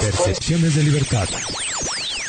Percepciones de libertad.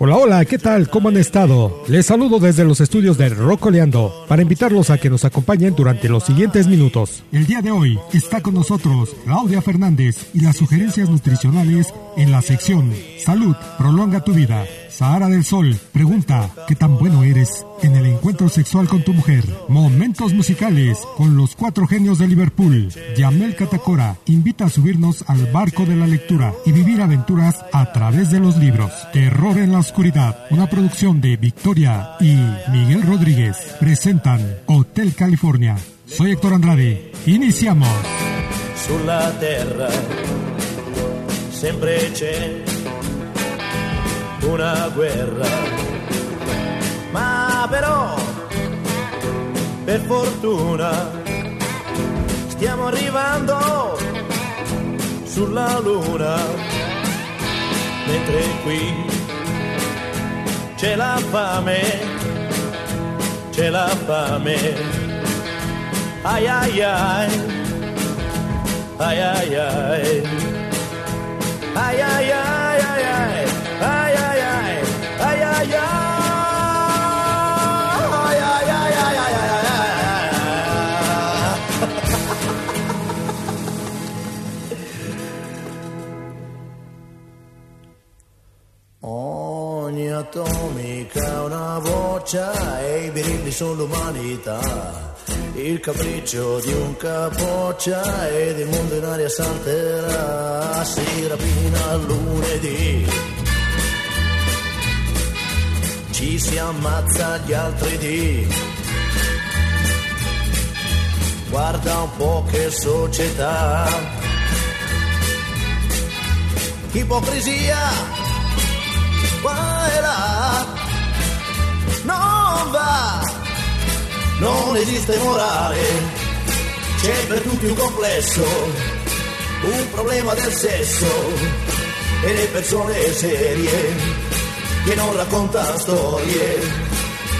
Hola, hola, ¿qué tal? ¿Cómo han estado? Les saludo desde los estudios de Rocoleando para invitarlos a que nos acompañen durante los siguientes minutos. El día de hoy está con nosotros Claudia Fernández y las sugerencias nutricionales en la sección Salud, prolonga tu vida. Sahara del Sol pregunta, ¿qué tan bueno eres en el encuentro sexual con tu mujer? Momentos musicales con los cuatro genios de Liverpool. Yamel Catacora invita a subirnos al barco de la lectura y vivir aventuras a través de los libros. Terror en la oscuridad, una producción de Victoria y Miguel Rodríguez presentan Hotel California. Soy Héctor Andrade. Iniciamos. Sulla terra sempre c'è una guerra, ma però per fortuna stiamo arrivando sulla luna, mentre qui c'è la fame, c'è la fame, ai ai ai, ai ai ai, ha una voce e i birilli sono l'umanità. Il capriccio di un capoccia ed il mondo in aria salterà. Si rapina lunedì ci si ammazza gli altri dì. Guarda un po' che società. Ipocrisia, non esiste morale, c'è per tutti un complesso, un problema del sesso. E le persone serie che non racconta storie,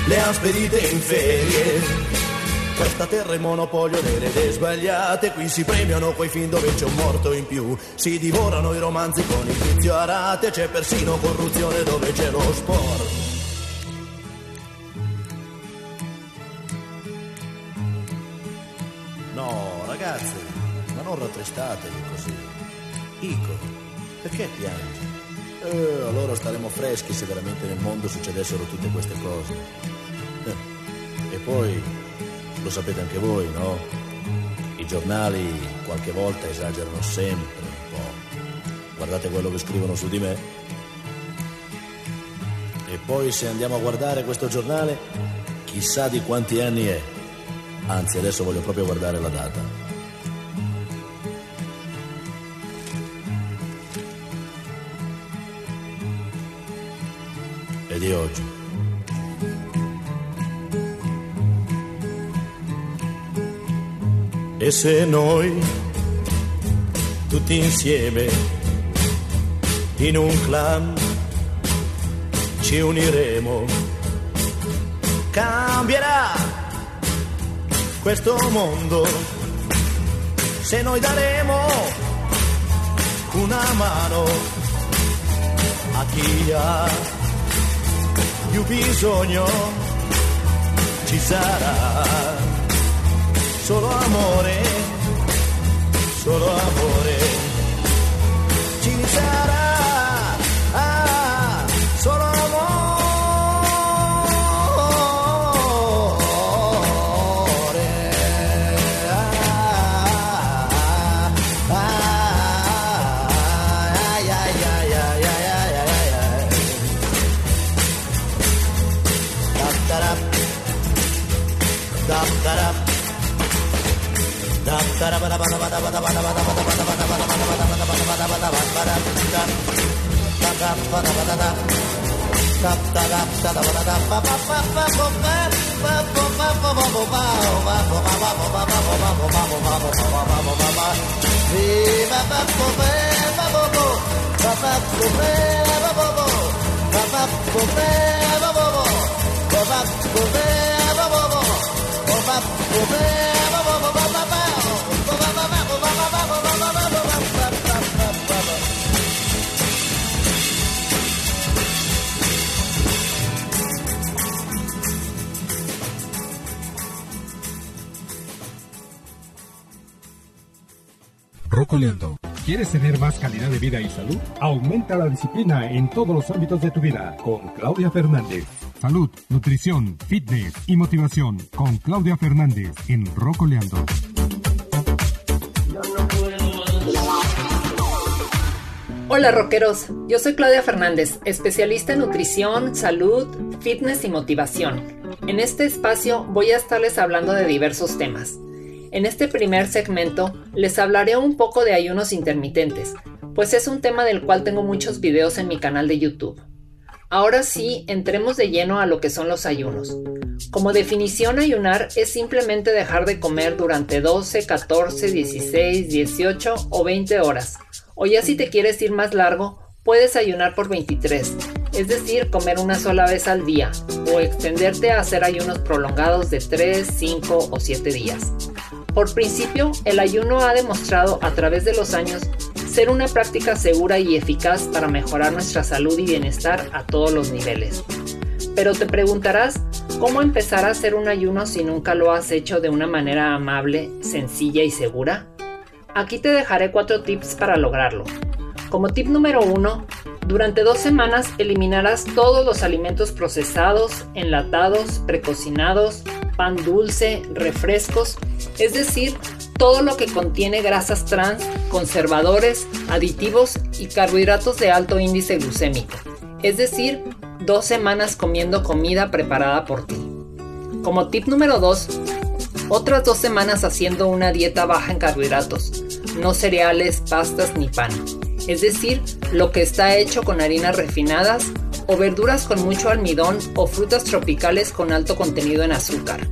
le han spedite in ferie. Questa terra è monopolio delle idee sbagliate, qui si premiano quei film dove c'è un morto in più, si divorano i romanzi con il vizio a rate, c'è persino corruzione dove c'è lo sport. Non rattristatevi così. Ico, perché piangi? Eh, allora staremo freschi se veramente nel mondo succedessero tutte queste cose. Eh, e poi, lo sapete anche voi, no? I giornali qualche volta esagerano sempre un po'. Guardate quello che scrivono su di me. E poi se andiamo a guardare questo giornale, chissà di quanti anni è. Anzi, adesso voglio proprio guardare la data. E di oggi. E se noi, tutti insieme, in un clan, ci uniremo, cambierà questo mondo. Se noi daremo una mano a chi ha più bisogno ci sarà. Solo amore, solo amore ci sarà ¿Quieres tener más calidad de vida y salud? Aumenta la disciplina en todos los ámbitos de tu vida con Claudia Fernández. Salud, nutrición, fitness y motivación con Claudia Fernández en Rocoleando. Hola rockeros, yo soy Claudia Fernández, especialista en nutrición, salud, fitness y motivación. En este espacio voy a estarles hablando de diversos temas en este primer segmento les hablaré un poco de ayunos intermitentes, pues es un tema del cual tengo muchos videos en mi canal de YouTube. Ahora sí, entremos de lleno a lo que son los ayunos. Como definición, ayunar es simplemente dejar de comer durante 12, 14, 16, 18 o 20 horas. O ya si te quieres ir más largo, puedes ayunar por 23, es decir, comer una sola vez al día, o extenderte a hacer ayunos prolongados de 3, 5 o 7 días. Por principio, el ayuno ha demostrado a través de los años ser una práctica segura y eficaz para mejorar nuestra salud y bienestar a todos los niveles. Pero te preguntarás, ¿cómo empezar a hacer un ayuno si nunca lo has hecho de una manera amable, sencilla y segura? Aquí te dejaré cuatro tips para lograrlo. Como tip número uno, durante dos semanas eliminarás todos los alimentos procesados, enlatados, precocinados, pan dulce, refrescos, es decir, todo lo que contiene grasas trans, conservadores, aditivos y carbohidratos de alto índice glucémico, es decir, dos semanas comiendo comida preparada por ti. Como tip número 2, otras dos semanas haciendo una dieta baja en carbohidratos, no cereales, pastas ni pan, es decir, lo que está hecho con harinas refinadas, o verduras con mucho almidón o frutas tropicales con alto contenido en azúcar,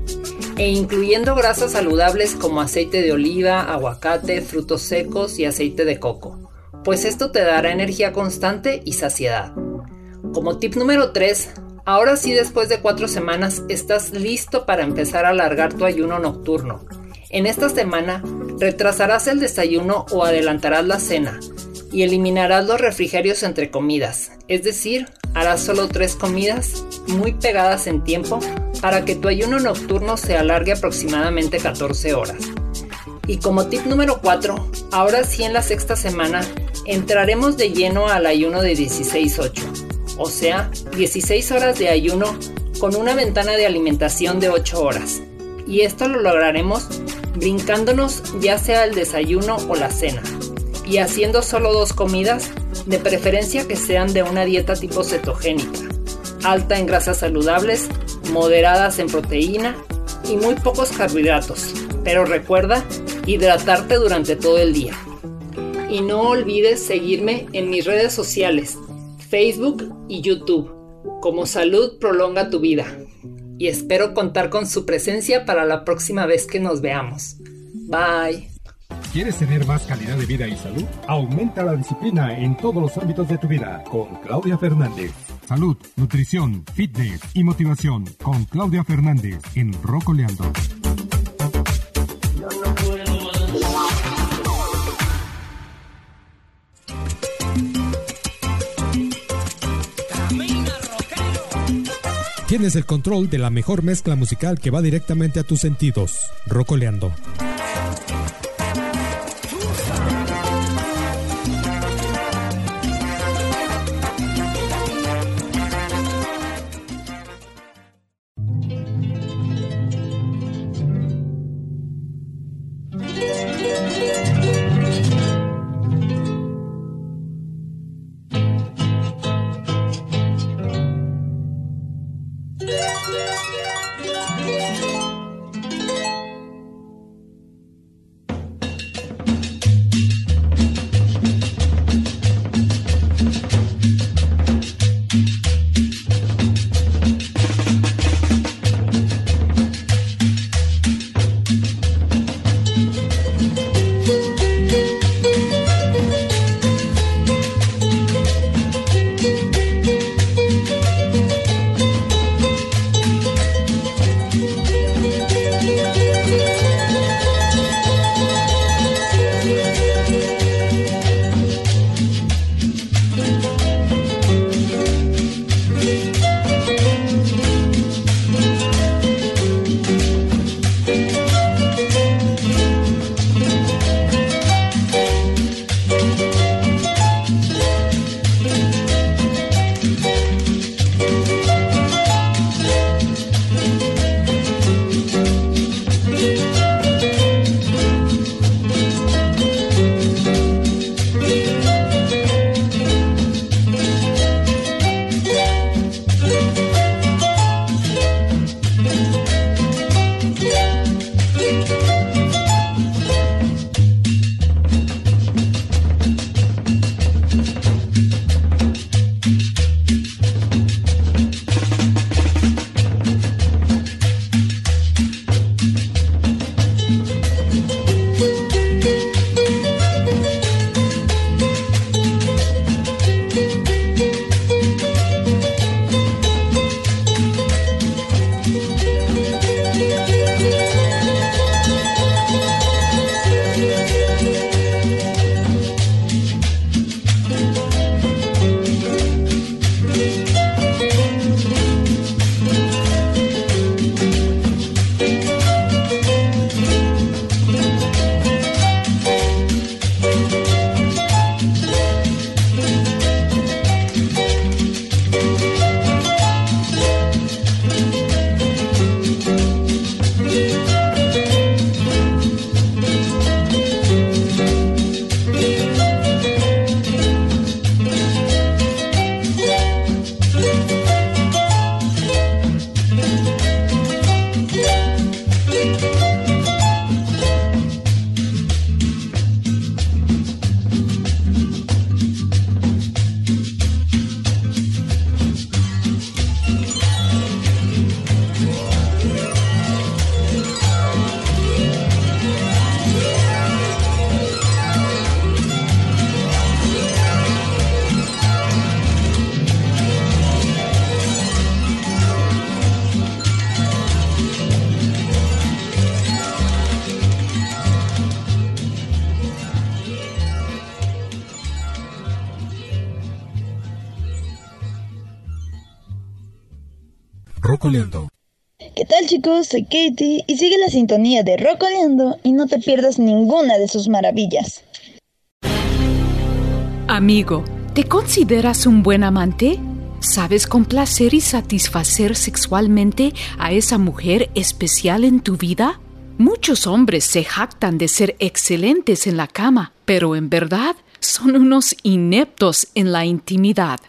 e incluyendo grasas saludables como aceite de oliva, aguacate, frutos secos y aceite de coco, pues esto te dará energía constante y saciedad. Como tip número 3, ahora sí después de 4 semanas estás listo para empezar a alargar tu ayuno nocturno. En esta semana retrasarás el desayuno o adelantarás la cena y eliminarás los refrigerios entre comidas, es decir, harás solo tres comidas muy pegadas en tiempo para que tu ayuno nocturno se alargue aproximadamente 14 horas. Y como tip número 4, ahora sí en la sexta semana entraremos de lleno al ayuno de 16-8, o sea, 16 horas de ayuno con una ventana de alimentación de 8 horas. Y esto lo lograremos brincándonos ya sea el desayuno o la cena, y haciendo solo dos comidas de preferencia que sean de una dieta tipo cetogénica, alta en grasas saludables, moderadas en proteína y muy pocos carbohidratos. Pero recuerda hidratarte durante todo el día. Y no olvides seguirme en mis redes sociales, Facebook y YouTube, como Salud Prolonga tu Vida. Y espero contar con su presencia para la próxima vez que nos veamos. Bye. ¿Quieres tener más calidad de vida y salud? Aumenta la disciplina en todos los ámbitos de tu vida con Claudia Fernández. Salud, nutrición, fitness y motivación con Claudia Fernández en Rocoleando. Tienes el control de la mejor mezcla musical que va directamente a tus sentidos. Rocoleando. Chicos? Soy Katie y sigue la sintonía de Rocoleando y no te pierdas ninguna de sus maravillas. Amigo, ¿te consideras un buen amante? ¿Sabes complacer y satisfacer sexualmente a esa mujer especial en tu vida? Muchos hombres se jactan de ser excelentes en la cama, pero en verdad son unos ineptos en la intimidad.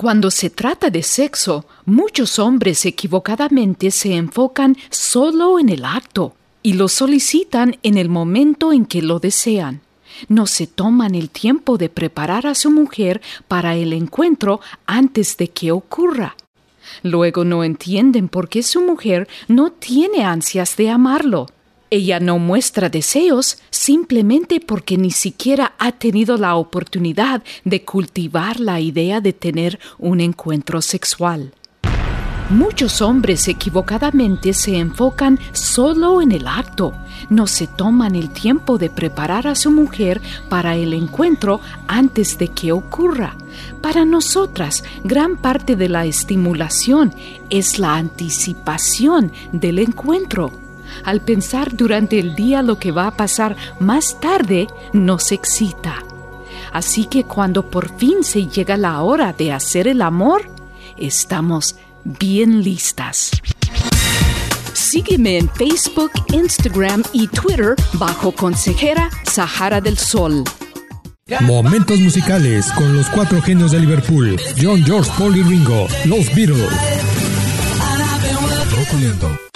Cuando se trata de sexo, muchos hombres equivocadamente se enfocan solo en el acto y lo solicitan en el momento en que lo desean. No se toman el tiempo de preparar a su mujer para el encuentro antes de que ocurra. Luego no entienden por qué su mujer no tiene ansias de amarlo. Ella no muestra deseos simplemente porque ni siquiera ha tenido la oportunidad de cultivar la idea de tener un encuentro sexual. Muchos hombres equivocadamente se enfocan solo en el acto, no se toman el tiempo de preparar a su mujer para el encuentro antes de que ocurra. Para nosotras, gran parte de la estimulación es la anticipación del encuentro. Al pensar durante el día lo que va a pasar más tarde, nos excita. Así que cuando por fin se llega la hora de hacer el amor, estamos bien listas. Sígueme en Facebook, Instagram y Twitter bajo Consejera Sahara del Sol. Momentos musicales con los cuatro genios de Liverpool, John, George, Paul y Ringo, los Beatles.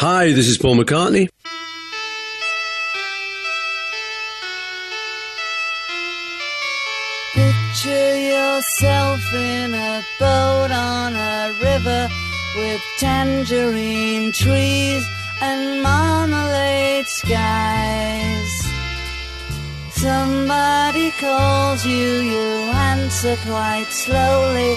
Hi, this is Paul McCartney. Picture yourself in a boat on a river with tangerine trees and marmalade skies. Somebody calls you, you answer quite slowly.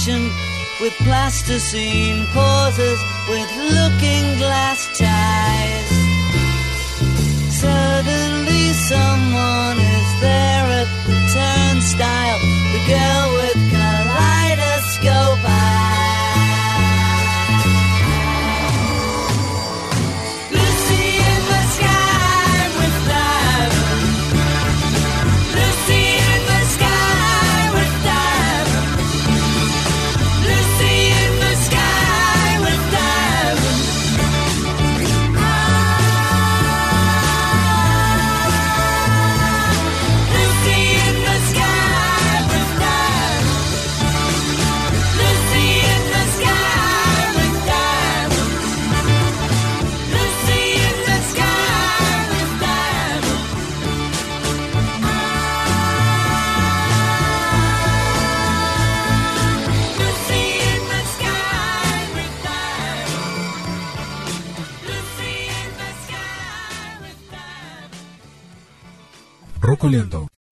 station with plasticine pauses with looking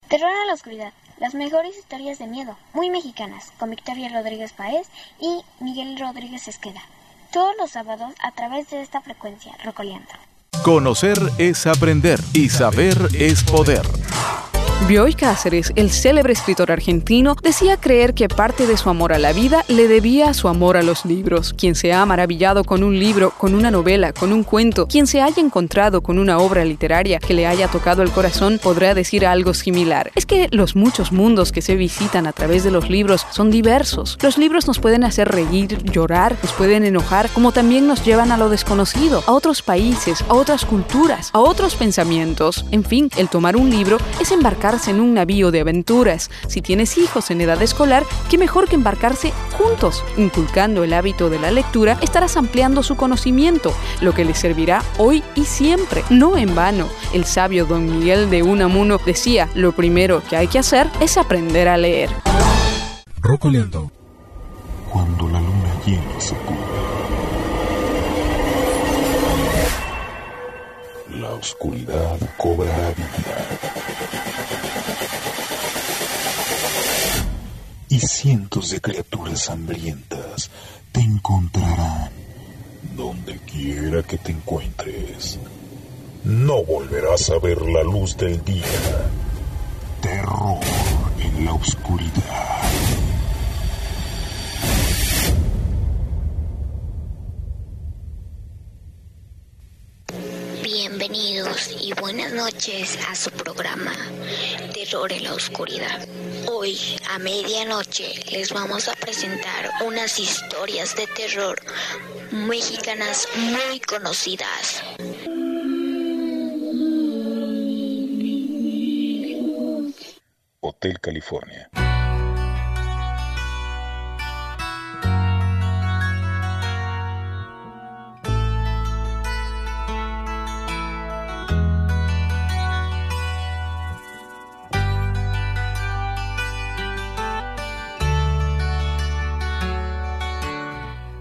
Terror a la oscuridad. Las mejores historias de miedo, muy mexicanas, con Victoria Rodríguez Paez y Miguel Rodríguez Esqueda. Todos los sábados a través de esta frecuencia, Rocoleando. Conocer es aprender y saber es poder. Bioy Cáceres, el célebre escritor argentino, decía creer que parte de su amor a la vida le debía a su amor a los libros. Quien se ha maravillado con un libro, con una novela, con un cuento, quien se haya encontrado con una obra literaria que le haya tocado el corazón, podrá decir algo similar. Es que los muchos mundos que se visitan a través de los libros son diversos. Los libros nos pueden hacer reír, llorar, nos pueden enojar, como también nos llevan a lo desconocido, a otros países, a otras culturas, a otros pensamientos. En fin, el tomar un libro es embarcar en un navío de aventuras. Si tienes hijos en edad escolar, qué mejor que embarcarse juntos. Inculcando el hábito de la lectura, estarás ampliando su conocimiento, lo que les servirá hoy y siempre, no en vano. El sabio don Miguel de Unamuno decía, lo primero que hay que hacer es aprender a leer. Rocoleando. Cuando la luna llena se cubre. Oscuridad cobra vida. y cientos de criaturas hambrientas te encontrarán donde quiera que te encuentres. No volverás a ver la luz del día. Terror en la oscuridad. Y buenas noches a su programa Terror en la Oscuridad. Hoy a medianoche les vamos a presentar unas historias de terror mexicanas muy conocidas. Hotel California.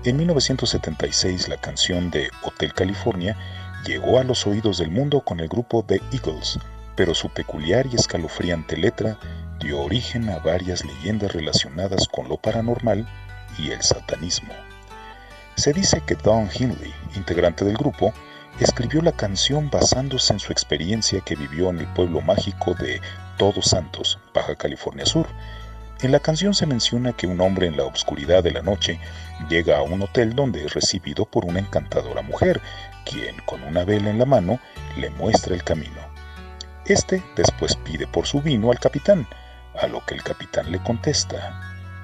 En 1976 la canción de Hotel California llegó a los oídos del mundo con el grupo The Eagles, pero su peculiar y escalofriante letra dio origen a varias leyendas relacionadas con lo paranormal y el satanismo. Se dice que Don Hindley, integrante del grupo, escribió la canción basándose en su experiencia que vivió en el pueblo mágico de Todos Santos, Baja California Sur, en la canción se menciona que un hombre en la oscuridad de la noche llega a un hotel donde es recibido por una encantadora mujer, quien con una vela en la mano le muestra el camino. Este después pide por su vino al capitán, a lo que el capitán le contesta,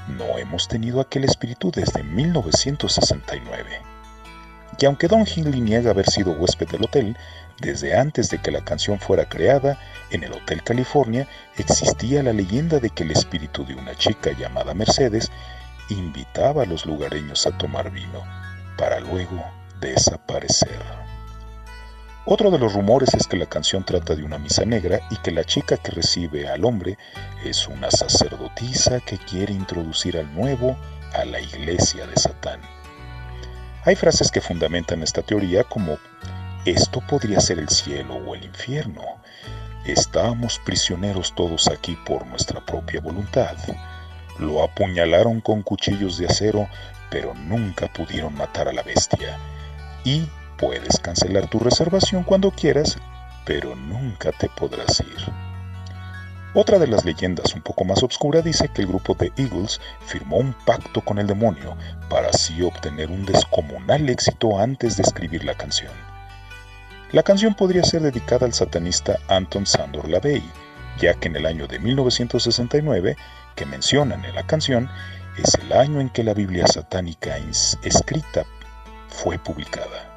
no hemos tenido aquel espíritu desde 1969. Y aunque Don Hindley niega haber sido huésped del hotel, desde antes de que la canción fuera creada, en el Hotel California existía la leyenda de que el espíritu de una chica llamada Mercedes invitaba a los lugareños a tomar vino, para luego desaparecer. Otro de los rumores es que la canción trata de una misa negra y que la chica que recibe al hombre es una sacerdotisa que quiere introducir al nuevo a la iglesia de Satán. Hay frases que fundamentan esta teoría como esto podría ser el cielo o el infierno. Estamos prisioneros todos aquí por nuestra propia voluntad. Lo apuñalaron con cuchillos de acero, pero nunca pudieron matar a la bestia. Y puedes cancelar tu reservación cuando quieras, pero nunca te podrás ir. Otra de las leyendas un poco más obscura dice que el grupo de Eagles firmó un pacto con el demonio para así obtener un descomunal éxito antes de escribir la canción. La canción podría ser dedicada al satanista Anton Sandor Lavey, ya que en el año de 1969, que mencionan en la canción, es el año en que la Biblia satánica escrita fue publicada.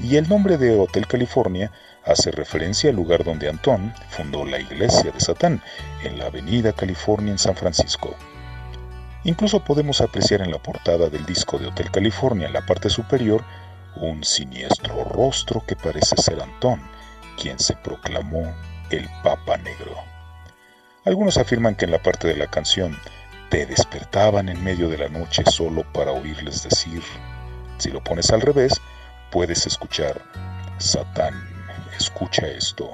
Y el nombre de Hotel California hace referencia al lugar donde Antón fundó la iglesia de Satán, en la Avenida California en San Francisco. Incluso podemos apreciar en la portada del disco de Hotel California, en la parte superior, un siniestro rostro que parece ser Antón, quien se proclamó el Papa Negro. Algunos afirman que en la parte de la canción te despertaban en medio de la noche solo para oírles decir, si lo pones al revés, puedes escuchar, Satán, escucha esto,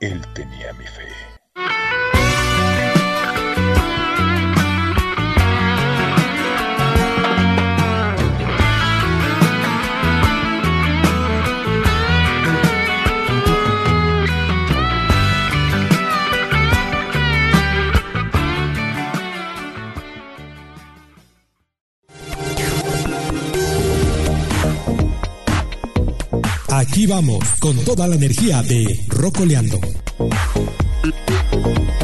él tenía mi fe. Aquí vamos con toda la energía de Rocoleando. Te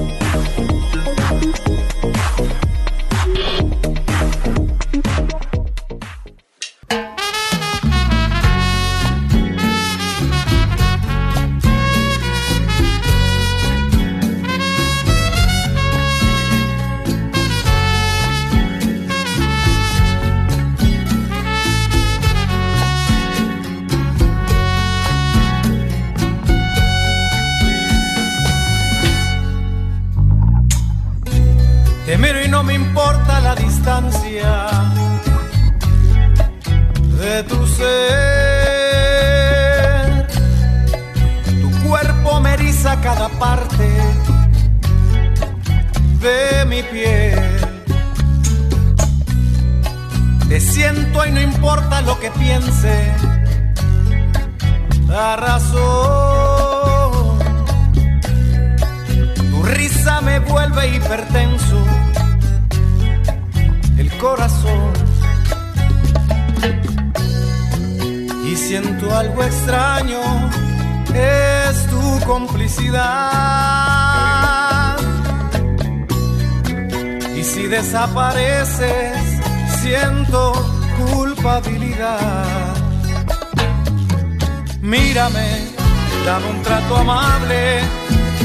que piense. La razón. Tu risa me vuelve hipertenso. El corazón. Y siento algo extraño. Es tu complicidad. Y si desapareces, siento culpabilidad. Mírame, dame un trato amable.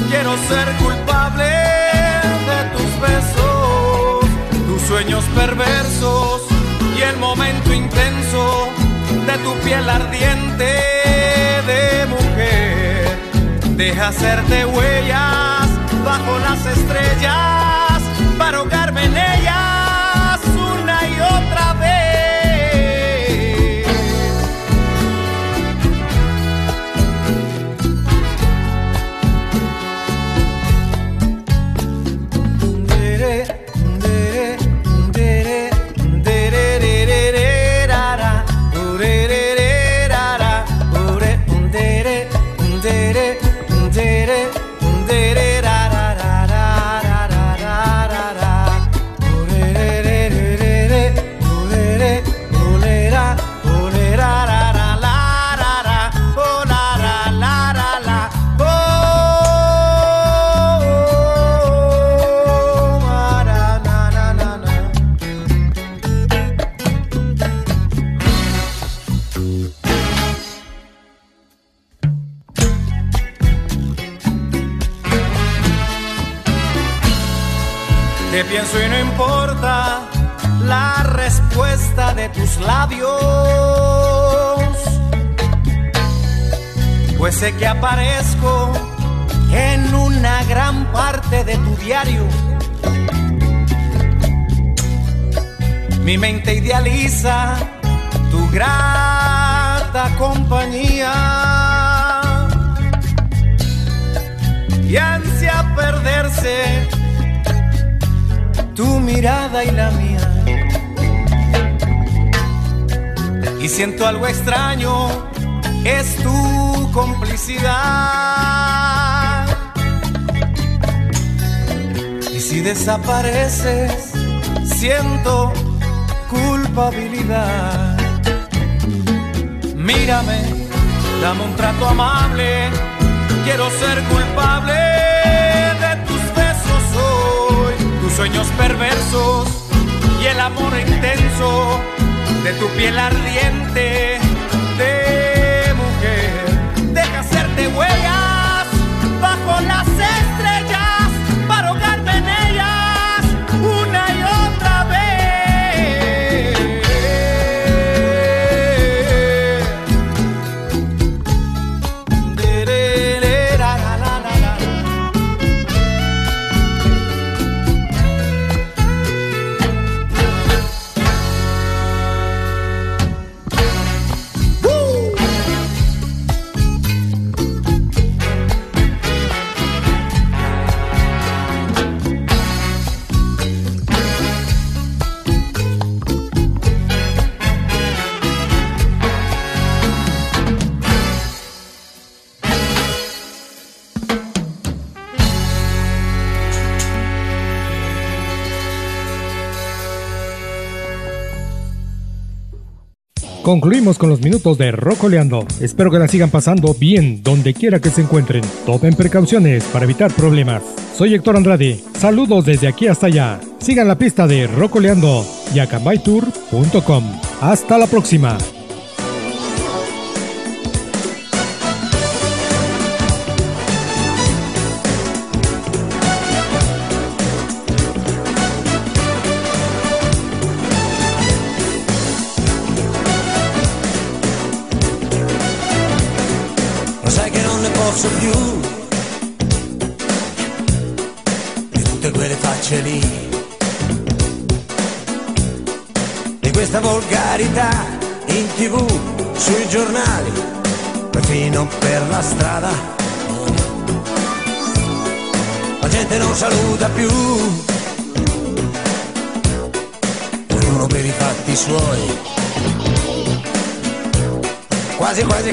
Quiero ser culpable de tus besos, tus sueños perversos y el momento intenso de tu piel ardiente de mujer. Deja hacerte huellas bajo las estrellas para ahogarme en ellas Mi mente idealiza tu grata compañía y ansia perderse tu mirada y la mía. Y siento algo extraño, es tu complicidad. Y si desapareces, siento Mírame, dame un trato amable, quiero ser culpable de tus besos hoy, tus sueños perversos y el amor intenso de tu piel ardiente Concluimos con los minutos de Rocoleando. Espero que la sigan pasando bien donde quiera que se encuentren. Tomen precauciones para evitar problemas. Soy Héctor Andrade. Saludos desde aquí hasta allá. Sigan la pista de Rocoleando y. Hasta la próxima.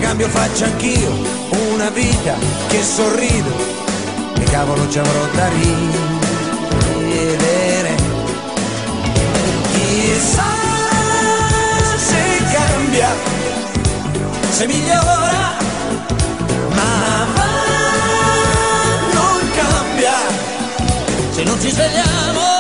Cambio faccia anch'io, una vita che sorrido, che cavolo ci avrò da ridere. Chissà se cambia, se migliora, ma non cambia. Se non ci svegliamo,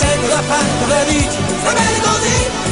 Sen rapar relić, rebel gozi